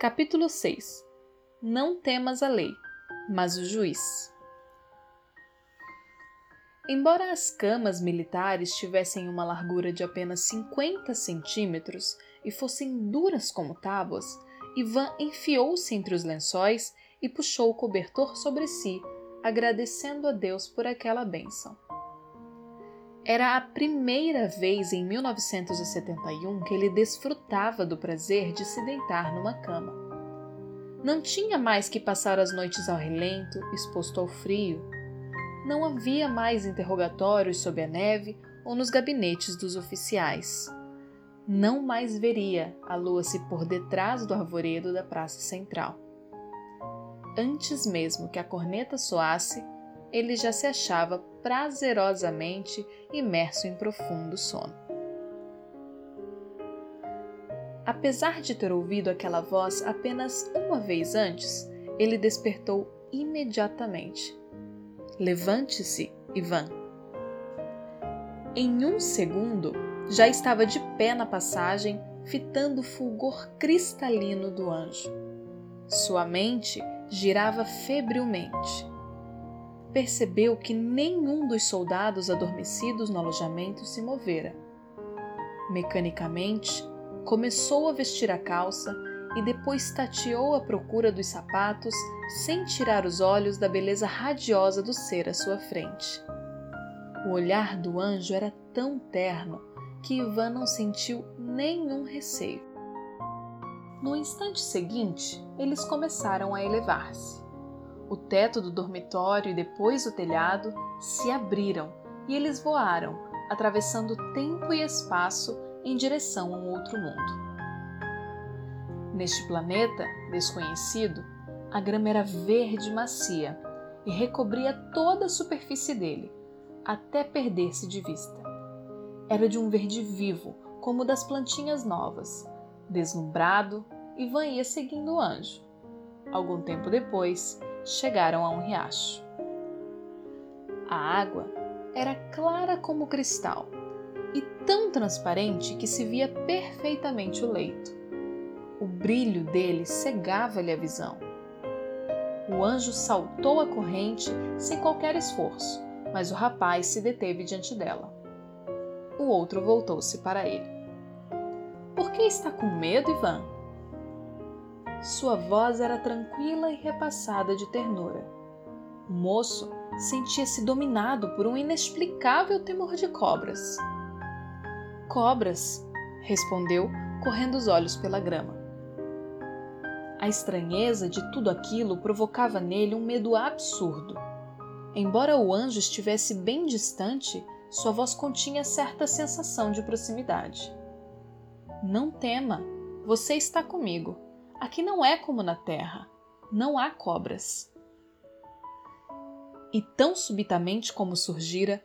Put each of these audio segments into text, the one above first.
Capítulo 6 Não temas a lei, mas o juiz. Embora as camas militares tivessem uma largura de apenas 50 centímetros e fossem duras como tábuas, Ivan enfiou-se entre os lençóis e puxou o cobertor sobre si, agradecendo a Deus por aquela bênção. Era a primeira vez em 1971 que ele desfrutava do prazer de se deitar numa cama. Não tinha mais que passar as noites ao relento, exposto ao frio. Não havia mais interrogatórios sob a neve ou nos gabinetes dos oficiais. Não mais veria a lua se por detrás do arvoredo da praça central. Antes mesmo que a corneta soasse, ele já se achava prazerosamente imerso em profundo sono. Apesar de ter ouvido aquela voz apenas uma vez antes, ele despertou imediatamente. Levante-se, Ivan. Em um segundo, já estava de pé na passagem, fitando o fulgor cristalino do anjo. Sua mente girava febrilmente percebeu que nenhum dos soldados adormecidos no alojamento se movera. Mecanicamente, começou a vestir a calça e depois tateou à procura dos sapatos sem tirar os olhos da beleza radiosa do ser à sua frente. O olhar do anjo era tão terno que Ivan não sentiu nenhum receio. No instante seguinte, eles começaram a elevar-se. O teto do dormitório e depois o telhado se abriram e eles voaram, atravessando tempo e espaço em direção a um outro mundo. Neste planeta desconhecido, a grama era verde macia e recobria toda a superfície dele, até perder-se de vista. Era de um verde vivo, como das plantinhas novas. Deslumbrado, Ivan ia seguindo o anjo. Algum tempo depois, chegaram a um riacho. A água era clara como cristal e tão transparente que se via perfeitamente o leito. O brilho dele cegava-lhe a visão. O anjo saltou a corrente sem qualquer esforço, mas o rapaz se deteve diante dela. O outro voltou-se para ele. Por que está com medo, Ivan? Sua voz era tranquila e repassada de ternura. O moço sentia-se dominado por um inexplicável temor de cobras. Cobras, respondeu, correndo os olhos pela grama. A estranheza de tudo aquilo provocava nele um medo absurdo. Embora o anjo estivesse bem distante, sua voz continha certa sensação de proximidade. Não tema, você está comigo. Aqui não é como na terra, não há cobras. E tão subitamente como surgira,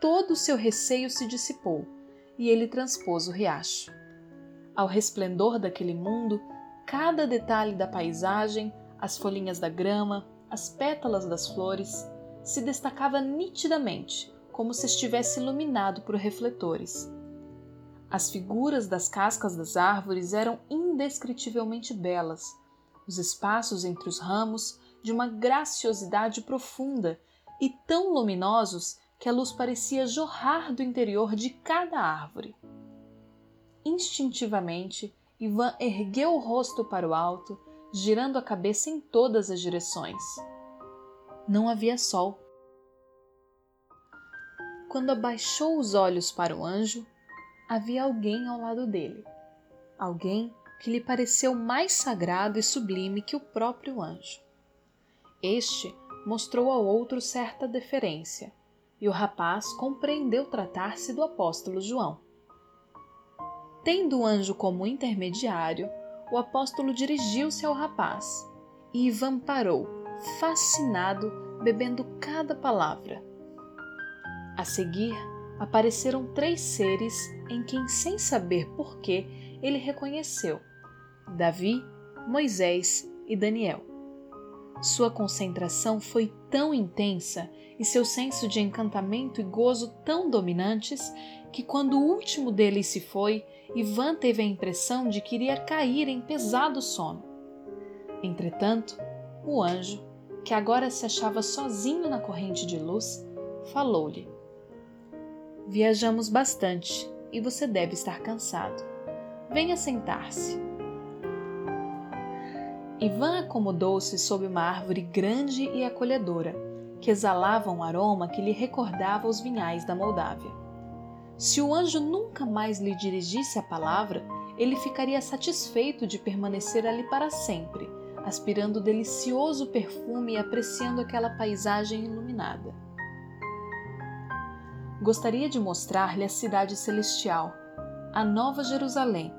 todo o seu receio se dissipou e ele transpôs o riacho. Ao resplendor daquele mundo, cada detalhe da paisagem, as folhinhas da grama, as pétalas das flores, se destacava nitidamente, como se estivesse iluminado por refletores. As figuras das cascas das árvores eram indescritivelmente belas, os espaços entre os ramos de uma graciosidade profunda e tão luminosos que a luz parecia jorrar do interior de cada árvore. Instintivamente, Ivan ergueu o rosto para o alto, girando a cabeça em todas as direções. Não havia sol. Quando abaixou os olhos para o anjo, havia alguém ao lado dele. Alguém que lhe pareceu mais sagrado e sublime que o próprio anjo. Este mostrou ao outro certa deferência, e o rapaz compreendeu tratar-se do apóstolo João. Tendo o anjo como intermediário, o apóstolo dirigiu-se ao rapaz, e Ivan parou, fascinado, bebendo cada palavra. A seguir, apareceram três seres em quem, sem saber porquê, ele reconheceu Davi, Moisés e Daniel. Sua concentração foi tão intensa e seu senso de encantamento e gozo tão dominantes que, quando o último deles se foi, Ivan teve a impressão de que iria cair em pesado sono. Entretanto, o anjo, que agora se achava sozinho na corrente de luz, falou-lhe: Viajamos bastante e você deve estar cansado. Venha sentar-se. Ivan acomodou-se sob uma árvore grande e acolhedora, que exalava um aroma que lhe recordava os vinhais da Moldávia. Se o anjo nunca mais lhe dirigisse a palavra, ele ficaria satisfeito de permanecer ali para sempre, aspirando o delicioso perfume e apreciando aquela paisagem iluminada. Gostaria de mostrar-lhe a cidade celestial, a Nova Jerusalém,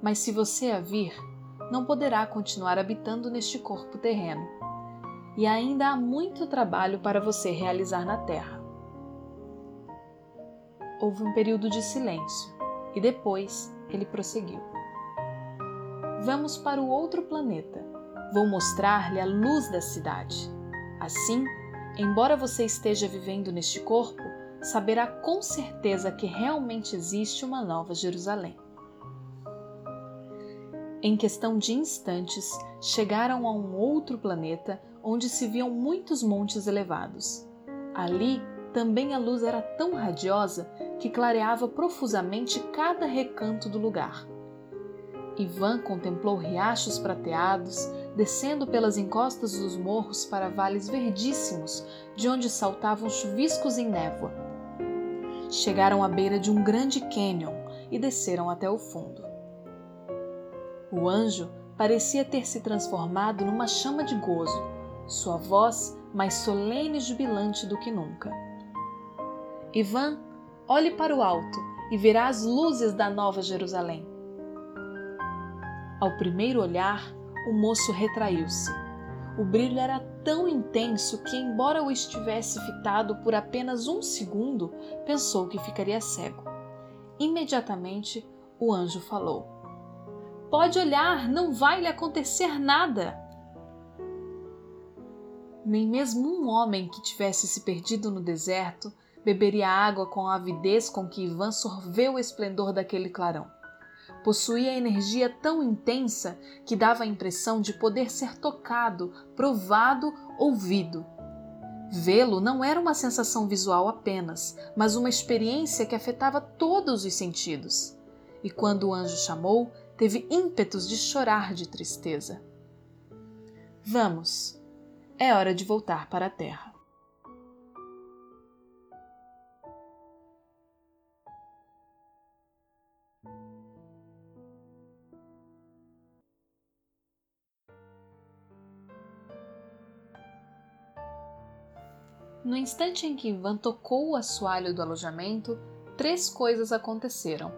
mas se você a vir, não poderá continuar habitando neste corpo terreno, e ainda há muito trabalho para você realizar na terra. Houve um período de silêncio e depois ele prosseguiu. Vamos para o outro planeta. Vou mostrar-lhe a luz da cidade. Assim, embora você esteja vivendo neste corpo, saberá com certeza que realmente existe uma nova Jerusalém. Em questão de instantes, chegaram a um outro planeta onde se viam muitos montes elevados. Ali também a luz era tão radiosa que clareava profusamente cada recanto do lugar. Ivan contemplou riachos prateados, descendo pelas encostas dos morros para vales verdíssimos, de onde saltavam chuviscos em névoa. Chegaram à beira de um grande cânion e desceram até o fundo. O anjo parecia ter se transformado numa chama de gozo, sua voz mais solene e jubilante do que nunca. Ivan, olhe para o alto e verá as luzes da Nova Jerusalém. Ao primeiro olhar, o moço retraiu-se. O brilho era tão intenso que, embora o estivesse fitado por apenas um segundo, pensou que ficaria cego. Imediatamente, o anjo falou: Pode olhar, não vai lhe acontecer nada. Nem mesmo um homem que tivesse se perdido no deserto beberia água com a avidez com que Ivan sorveu o esplendor daquele clarão. Possuía energia tão intensa que dava a impressão de poder ser tocado, provado, ouvido. Vê-lo não era uma sensação visual apenas, mas uma experiência que afetava todos os sentidos. E quando o anjo chamou, teve ímpetos de chorar de tristeza. Vamos, é hora de voltar para a terra. No instante em que Ivan tocou o assoalho do alojamento, três coisas aconteceram.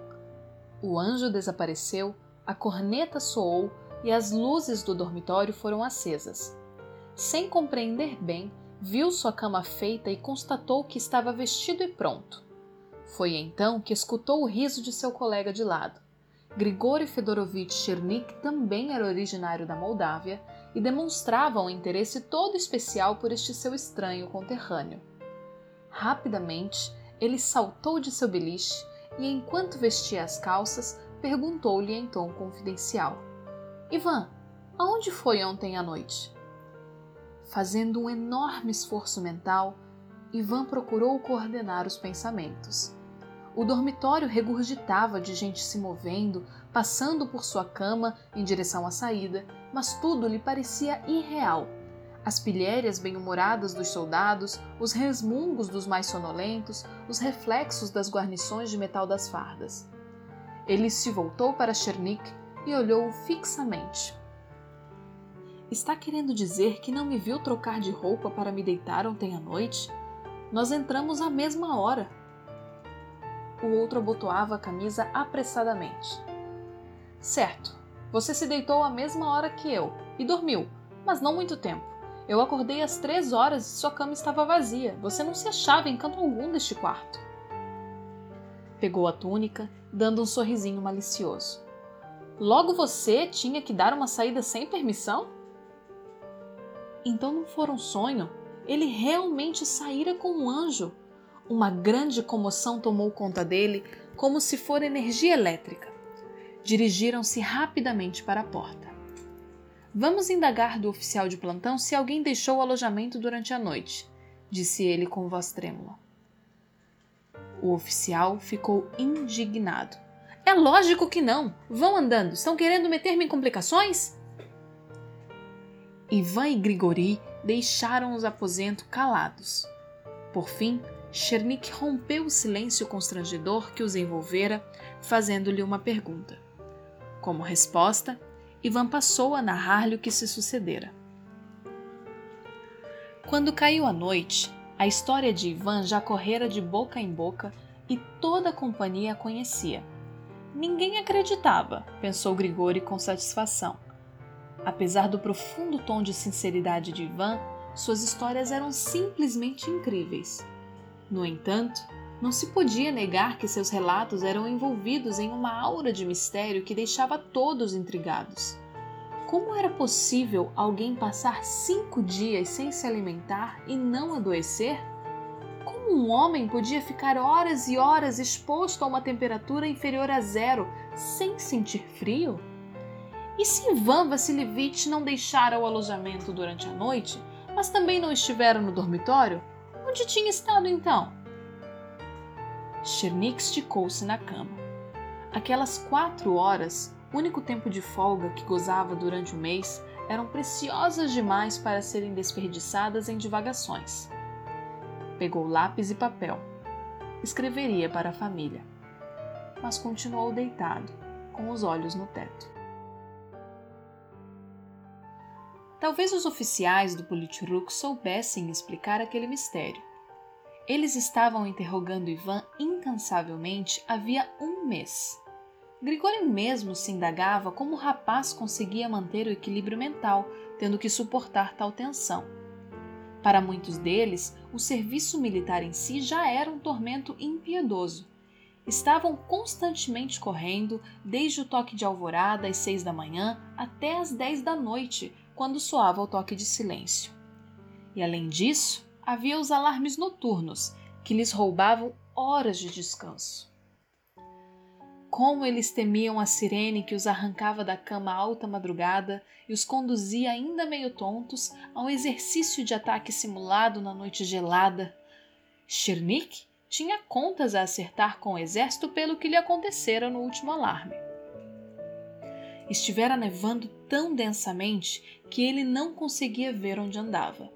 O anjo desapareceu, a corneta soou e as luzes do dormitório foram acesas. Sem compreender bem, viu sua cama feita e constatou que estava vestido e pronto. Foi então que escutou o riso de seu colega de lado. Grigori Fedorovitch Chernik também era originário da Moldávia e demonstrava um interesse todo especial por este seu estranho conterrâneo. Rapidamente, ele saltou de seu beliche e, enquanto vestia as calças, perguntou-lhe em tom confidencial: Ivan, aonde foi ontem à noite? Fazendo um enorme esforço mental, Ivan procurou coordenar os pensamentos. O dormitório regurgitava de gente se movendo, passando por sua cama em direção à saída, mas tudo lhe parecia irreal. As pilhérias bem-humoradas dos soldados, os resmungos dos mais sonolentos, os reflexos das guarnições de metal das fardas. Ele se voltou para Chernik e olhou-o fixamente. Está querendo dizer que não me viu trocar de roupa para me deitar ontem à noite? Nós entramos à mesma hora. O outro abotoava a camisa apressadamente. Certo, você se deitou à mesma hora que eu e dormiu, mas não muito tempo. Eu acordei às três horas e sua cama estava vazia. Você não se achava em canto algum deste quarto. Pegou a túnica, dando um sorrisinho malicioso. Logo você tinha que dar uma saída sem permissão? Então não for um sonho. Ele realmente saíra com um anjo. Uma grande comoção tomou conta dele, como se fora energia elétrica. Dirigiram-se rapidamente para a porta. Vamos indagar do oficial de plantão se alguém deixou o alojamento durante a noite, disse ele com voz trêmula. O oficial ficou indignado. É lógico que não. Vão andando. Estão querendo meter-me em complicações? Ivan e Grigori deixaram os aposentos calados. Por fim, Chernik rompeu o silêncio constrangedor que os envolvera, fazendo-lhe uma pergunta. Como resposta, Ivan passou a narrar-lhe o que se sucedera. Quando caiu a noite, a história de Ivan já correra de boca em boca e toda a companhia a conhecia. Ninguém acreditava, pensou Grigori com satisfação. Apesar do profundo tom de sinceridade de Ivan, suas histórias eram simplesmente incríveis. No entanto, não se podia negar que seus relatos eram envolvidos em uma aura de mistério que deixava todos intrigados. Como era possível alguém passar cinco dias sem se alimentar e não adoecer? Como um homem podia ficar horas e horas exposto a uma temperatura inferior a zero sem sentir frio? E se Ivan Vassilevich não deixara o alojamento durante a noite, mas também não estivera no dormitório? Onde tinha estado então? Chernik esticou-se na cama. Aquelas quatro horas, único tempo de folga que gozava durante o mês, eram preciosas demais para serem desperdiçadas em divagações. Pegou lápis e papel. Escreveria para a família. Mas continuou deitado, com os olhos no teto. Talvez os oficiais do Politruk soubessem explicar aquele mistério eles estavam interrogando Ivan incansavelmente havia um mês. Grigori mesmo se indagava como o rapaz conseguia manter o equilíbrio mental, tendo que suportar tal tensão. Para muitos deles, o serviço militar em si já era um tormento impiedoso. Estavam constantemente correndo, desde o toque de alvorada às seis da manhã até às dez da noite, quando soava o toque de silêncio. E além disso, havia os alarmes noturnos, que lhes roubavam horas de descanso. Como eles temiam a sirene que os arrancava da cama alta madrugada e os conduzia ainda meio tontos a um exercício de ataque simulado na noite gelada. Chernik tinha contas a acertar com o exército pelo que lhe acontecera no último alarme. Estivera nevando tão densamente que ele não conseguia ver onde andava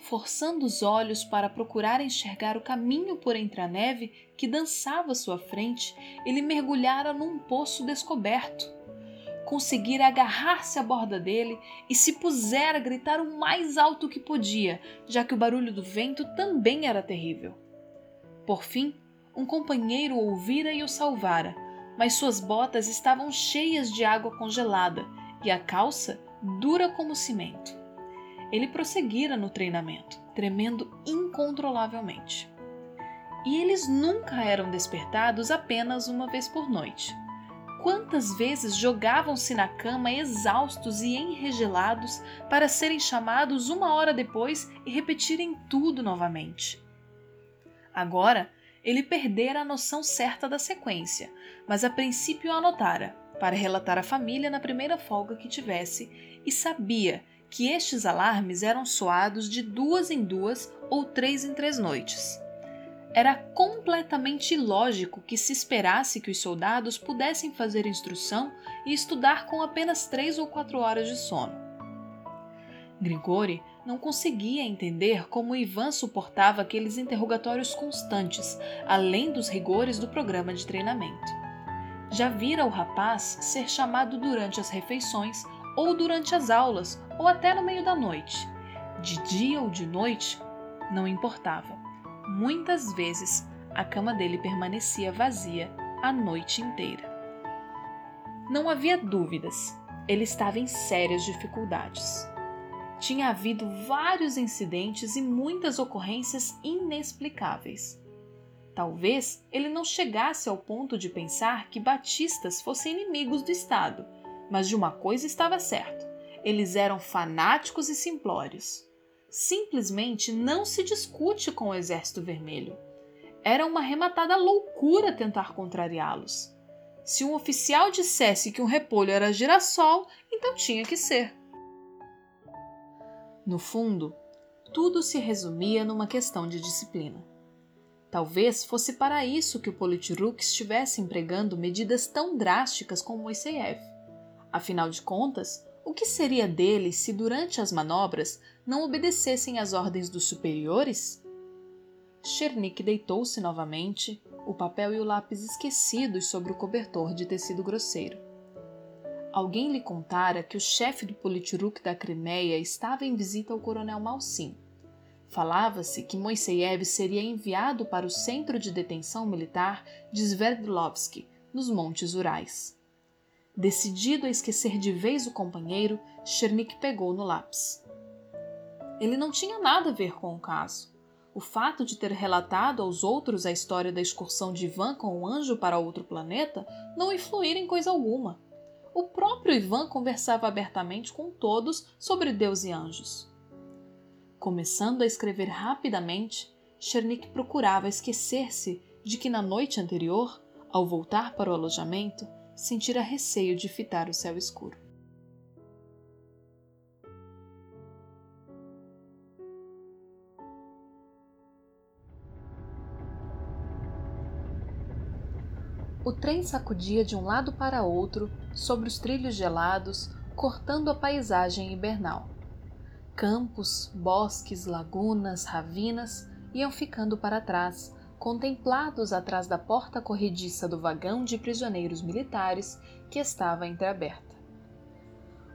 forçando os olhos para procurar enxergar o caminho por entre a neve que dançava à sua frente, ele mergulhara num poço descoberto. Conseguira agarrar-se à borda dele e se pusera a gritar o mais alto que podia, já que o barulho do vento também era terrível. Por fim, um companheiro o ouvira e o salvara, mas suas botas estavam cheias de água congelada e a calça dura como cimento ele prosseguira no treinamento, tremendo incontrolavelmente. E eles nunca eram despertados apenas uma vez por noite. Quantas vezes jogavam-se na cama exaustos e enregelados para serem chamados uma hora depois e repetirem tudo novamente? Agora, ele perdera a noção certa da sequência, mas a princípio anotara, para relatar à família na primeira folga que tivesse, e sabia que estes alarmes eram soados de duas em duas ou três em três noites. Era completamente ilógico que se esperasse que os soldados pudessem fazer instrução e estudar com apenas três ou quatro horas de sono. Grigori não conseguia entender como Ivan suportava aqueles interrogatórios constantes, além dos rigores do programa de treinamento. Já vira o rapaz ser chamado durante as refeições ou durante as aulas, ou até no meio da noite. De dia ou de noite, não importava. Muitas vezes a cama dele permanecia vazia a noite inteira. Não havia dúvidas, ele estava em sérias dificuldades. Tinha havido vários incidentes e muitas ocorrências inexplicáveis. Talvez ele não chegasse ao ponto de pensar que batistas fossem inimigos do Estado mas de uma coisa estava certo: eles eram fanáticos e simplórios. Simplesmente não se discute com o Exército Vermelho. Era uma rematada loucura tentar contrariá-los. Se um oficial dissesse que um repolho era girassol, então tinha que ser. No fundo, tudo se resumia numa questão de disciplina. Talvez fosse para isso que o Politruk estivesse empregando medidas tão drásticas com Moiseyev. Afinal de contas, o que seria deles se durante as manobras não obedecessem às ordens dos superiores? Chernik deitou-se novamente, o papel e o lápis esquecidos sobre o cobertor de tecido grosseiro. Alguém lhe contara que o chefe do Politruk da Crimeia estava em visita ao coronel Malsim. Falava-se que Moiseyev seria enviado para o centro de detenção militar de Sverdlovsk, nos Montes Urais. Decidido a esquecer de vez o companheiro, Chernik pegou no lápis. Ele não tinha nada a ver com o caso. O fato de ter relatado aos outros a história da excursão de Ivan com o anjo para outro planeta não influíra em coisa alguma. O próprio Ivan conversava abertamente com todos sobre Deus e anjos. Começando a escrever rapidamente, Chernik procurava esquecer-se de que na noite anterior, ao voltar para o alojamento, sentira receio de fitar o céu escuro. O trem sacudia de um lado para outro sobre os trilhos gelados, cortando a paisagem hibernal. Campos, bosques, lagunas, ravinas iam ficando para trás, contemplados atrás da porta corrediça do vagão de prisioneiros militares que estava entreaberta.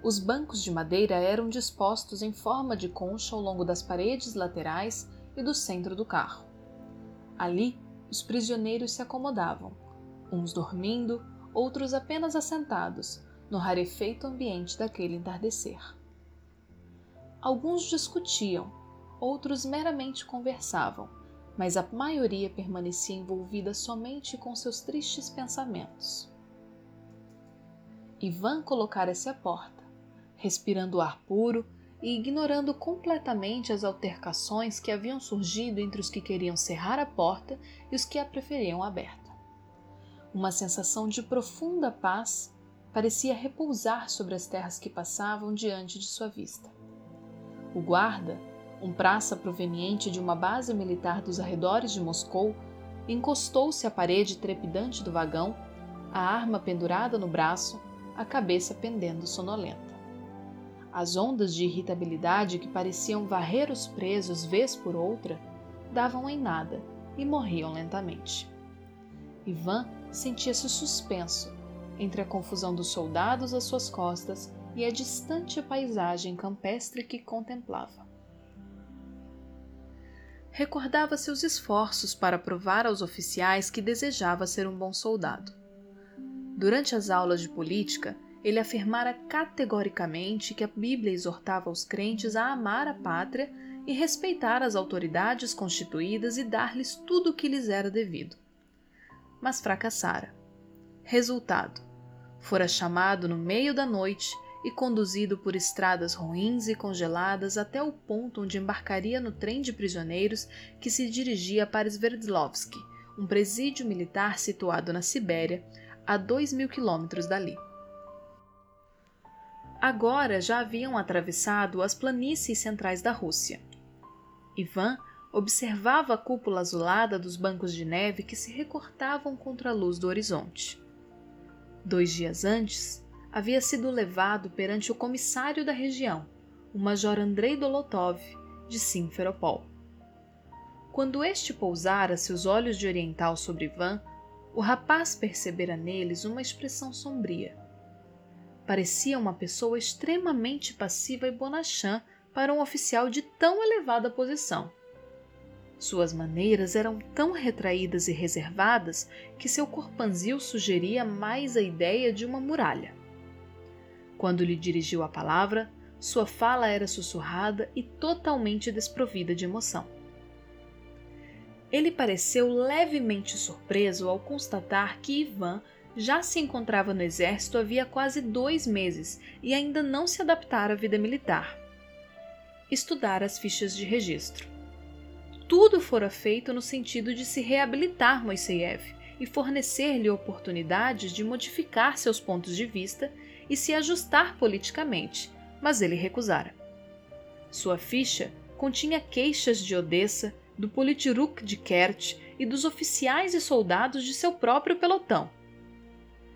Os bancos de madeira eram dispostos em forma de concha ao longo das paredes laterais e do centro do carro. Ali, os prisioneiros se acomodavam, uns dormindo, outros apenas assentados, no rarefeito ambiente daquele entardecer. Alguns discutiam, outros meramente conversavam mas a maioria permanecia envolvida somente com seus tristes pensamentos. Ivan colocara-se à porta, respirando o ar puro e ignorando completamente as altercações que haviam surgido entre os que queriam cerrar a porta e os que a preferiam aberta. Uma sensação de profunda paz parecia repousar sobre as terras que passavam diante de sua vista. O guarda, um praça proveniente de uma base militar dos arredores de Moscou, encostou-se à parede trepidante do vagão, a arma pendurada no braço, a cabeça pendendo sonolenta. As ondas de irritabilidade que pareciam varrer os presos vez por outra davam em nada e morriam lentamente. Ivan sentia-se suspenso entre a confusão dos soldados às suas costas e a distante paisagem campestre que contemplava recordava seus esforços para provar aos oficiais que desejava ser um bom soldado. Durante as aulas de política, ele afirmara categoricamente que a Bíblia exortava os crentes a amar a pátria e respeitar as autoridades constituídas e dar-lhes tudo o que lhes era devido. Mas fracassara. Resultado: fora chamado no meio da noite e conduzido por estradas ruins e congeladas até o ponto onde embarcaria no trem de prisioneiros que se dirigia para Sverdlovsk, um presídio militar situado na Sibéria, a dois mil quilômetros dali. Agora já haviam atravessado as planícies centrais da Rússia. Ivan observava a cúpula azulada dos bancos de neve que se recortavam contra a luz do horizonte. Dois dias antes, havia sido levado perante o comissário da região, o major Andrei Dolotov, de Simferopol. Quando este pousara seus olhos de oriental sobre Ivan, o rapaz percebera neles uma expressão sombria. Parecia uma pessoa extremamente passiva e bonachã para um oficial de tão elevada posição. Suas maneiras eram tão retraídas e reservadas que seu corpanzil sugeria mais a ideia de uma muralha. Quando lhe dirigiu a palavra, sua fala era sussurrada e totalmente desprovida de emoção. Ele pareceu levemente surpreso ao constatar que Ivan já se encontrava no exército havia quase dois meses e ainda não se adaptara à vida militar. Estudara as fichas de registro. Tudo fora feito no sentido de se reabilitar Moiseyev e fornecer-lhe oportunidades de modificar seus pontos de vista e se ajustar politicamente, mas ele recusara. Sua ficha continha queixas de Odessa, do Politiruk de Kert e dos oficiais e soldados de seu próprio pelotão.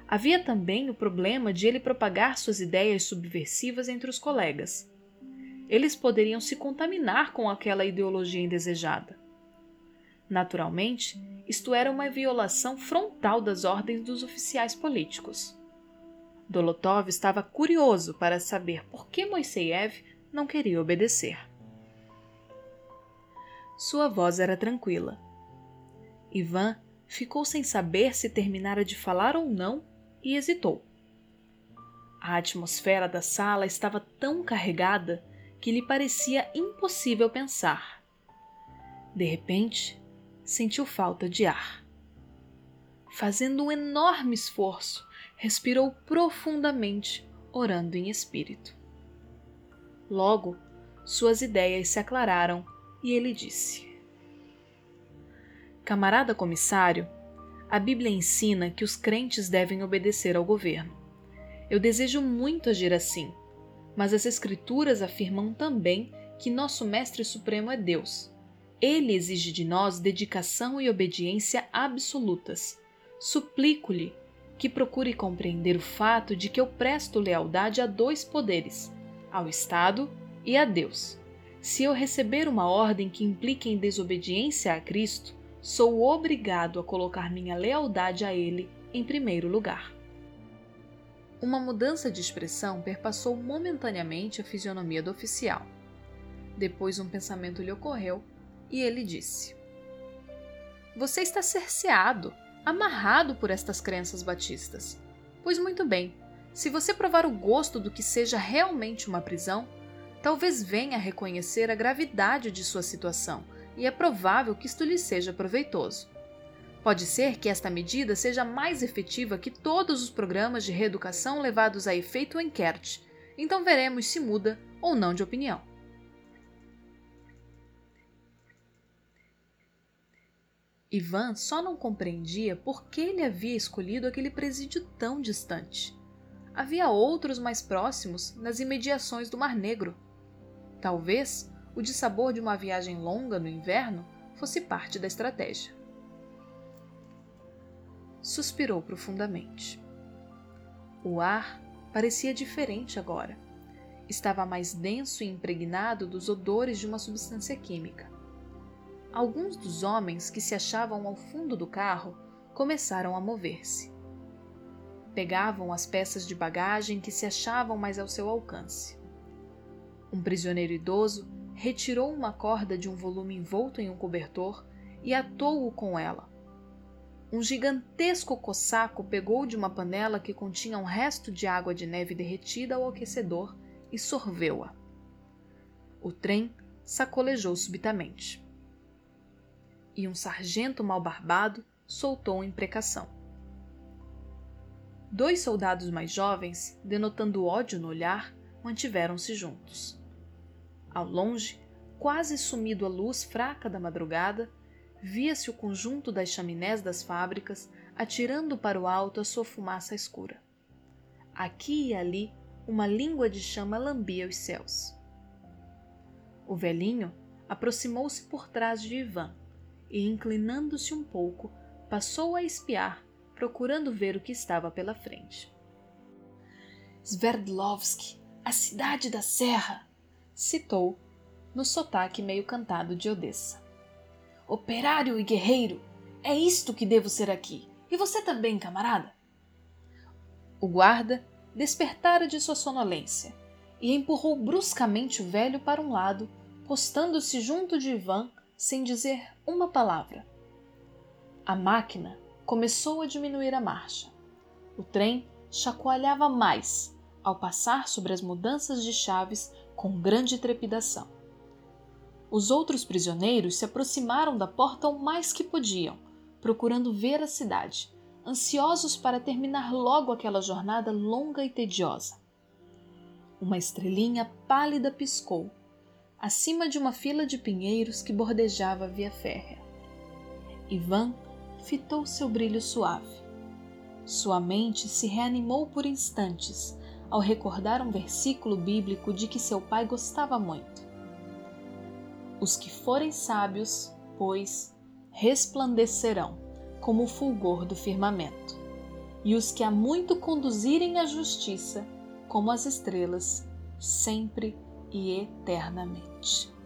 Havia também o problema de ele propagar suas ideias subversivas entre os colegas. Eles poderiam se contaminar com aquela ideologia indesejada. Naturalmente, isto era uma violação frontal das ordens dos oficiais políticos. Dolotov estava curioso para saber por que Moiseyev não queria obedecer. Sua voz era tranquila. Ivan ficou sem saber se terminara de falar ou não e hesitou. A atmosfera da sala estava tão carregada que lhe parecia impossível pensar. De repente, sentiu falta de ar. Fazendo um enorme esforço, respirou profundamente, orando em espírito. Logo, suas ideias se aclararam e ele disse: Camarada comissário, a Bíblia ensina que os crentes devem obedecer ao governo. Eu desejo muito agir assim, mas as Escrituras afirmam também que nosso Mestre Supremo é Deus. Ele exige de nós dedicação e obediência absolutas. Suplico-lhe que procure compreender o fato de que eu presto lealdade a dois poderes, ao Estado e a Deus. Se eu receber uma ordem que implique em desobediência a Cristo, sou obrigado a colocar minha lealdade a ele em primeiro lugar. Uma mudança de expressão perpassou momentaneamente a fisionomia do oficial. Depois um pensamento lhe ocorreu e ele disse: Você está cerceado, amarrado por estas crenças batistas. Pois muito bem, se você provar o gosto do que seja realmente uma prisão, talvez venha a reconhecer a gravidade de sua situação e é provável que isto lhe seja proveitoso. Pode ser que esta medida seja mais efetiva que todos os programas de reeducação levados a efeito em Kert, então veremos se muda ou não de opinião. Ivan só não compreendia por que ele havia escolhido aquele presídio tão distante. Havia outros mais próximos nas imediações do Mar Negro. Talvez o dissabor de uma viagem longa no inverno fosse parte da estratégia. Suspirou profundamente. O ar parecia diferente agora. Estava mais denso e impregnado dos odores de uma substância química. Alguns dos homens que se achavam ao fundo do carro começaram a mover-se. Pegavam as peças de bagagem que se achavam mais ao seu alcance. Um prisioneiro idoso retirou uma corda de um volume envolto em um cobertor e atou-o com ela. Um gigantesco cossaco pegou de uma panela que continha um resto de água de neve derretida ao aquecedor e sorveu-a. O trem sacolejou subitamente. E um sargento mal barbado soltou imprecação. Dois soldados mais jovens, denotando ódio no olhar, mantiveram-se juntos. Ao longe, quase sumido à luz fraca da madrugada, via-se o conjunto das chaminés das fábricas atirando para o alto a sua fumaça escura. Aqui e ali, uma língua de chama lambia os céus. O velhinho aproximou-se por trás de Ivan e, inclinando-se um pouco, passou a espiar, procurando ver o que estava pela frente. Sverdlovsk, a cidade da serra! citou, no sotaque meio cantado de Odessa. Operário e guerreiro, é isto que devo ser aqui. E você também, camarada? O guarda despertara de sua sonolência e empurrou bruscamente o velho para um lado, postando-se junto de Ivan sem dizer uma palavra. A máquina começou a diminuir a marcha. O trem chacoalhava mais ao passar sobre as mudanças de chaves com grande trepidação. Os outros prisioneiros se aproximaram da porta o mais que podiam, procurando ver a cidade, ansiosos para terminar logo aquela jornada longa e tediosa. Uma estrelinha pálida piscou, acima de uma fila de pinheiros que bordejava a via férrea. Ivan fitou seu brilho suave. Sua mente se reanimou por instantes ao recordar um versículo bíblico de que seu pai gostava muito. Os que forem sábios, pois, resplandecerão como o fulgor do firmamento, e os que a muito conduzirem à justiça, como as estrelas, sempre e eternamente.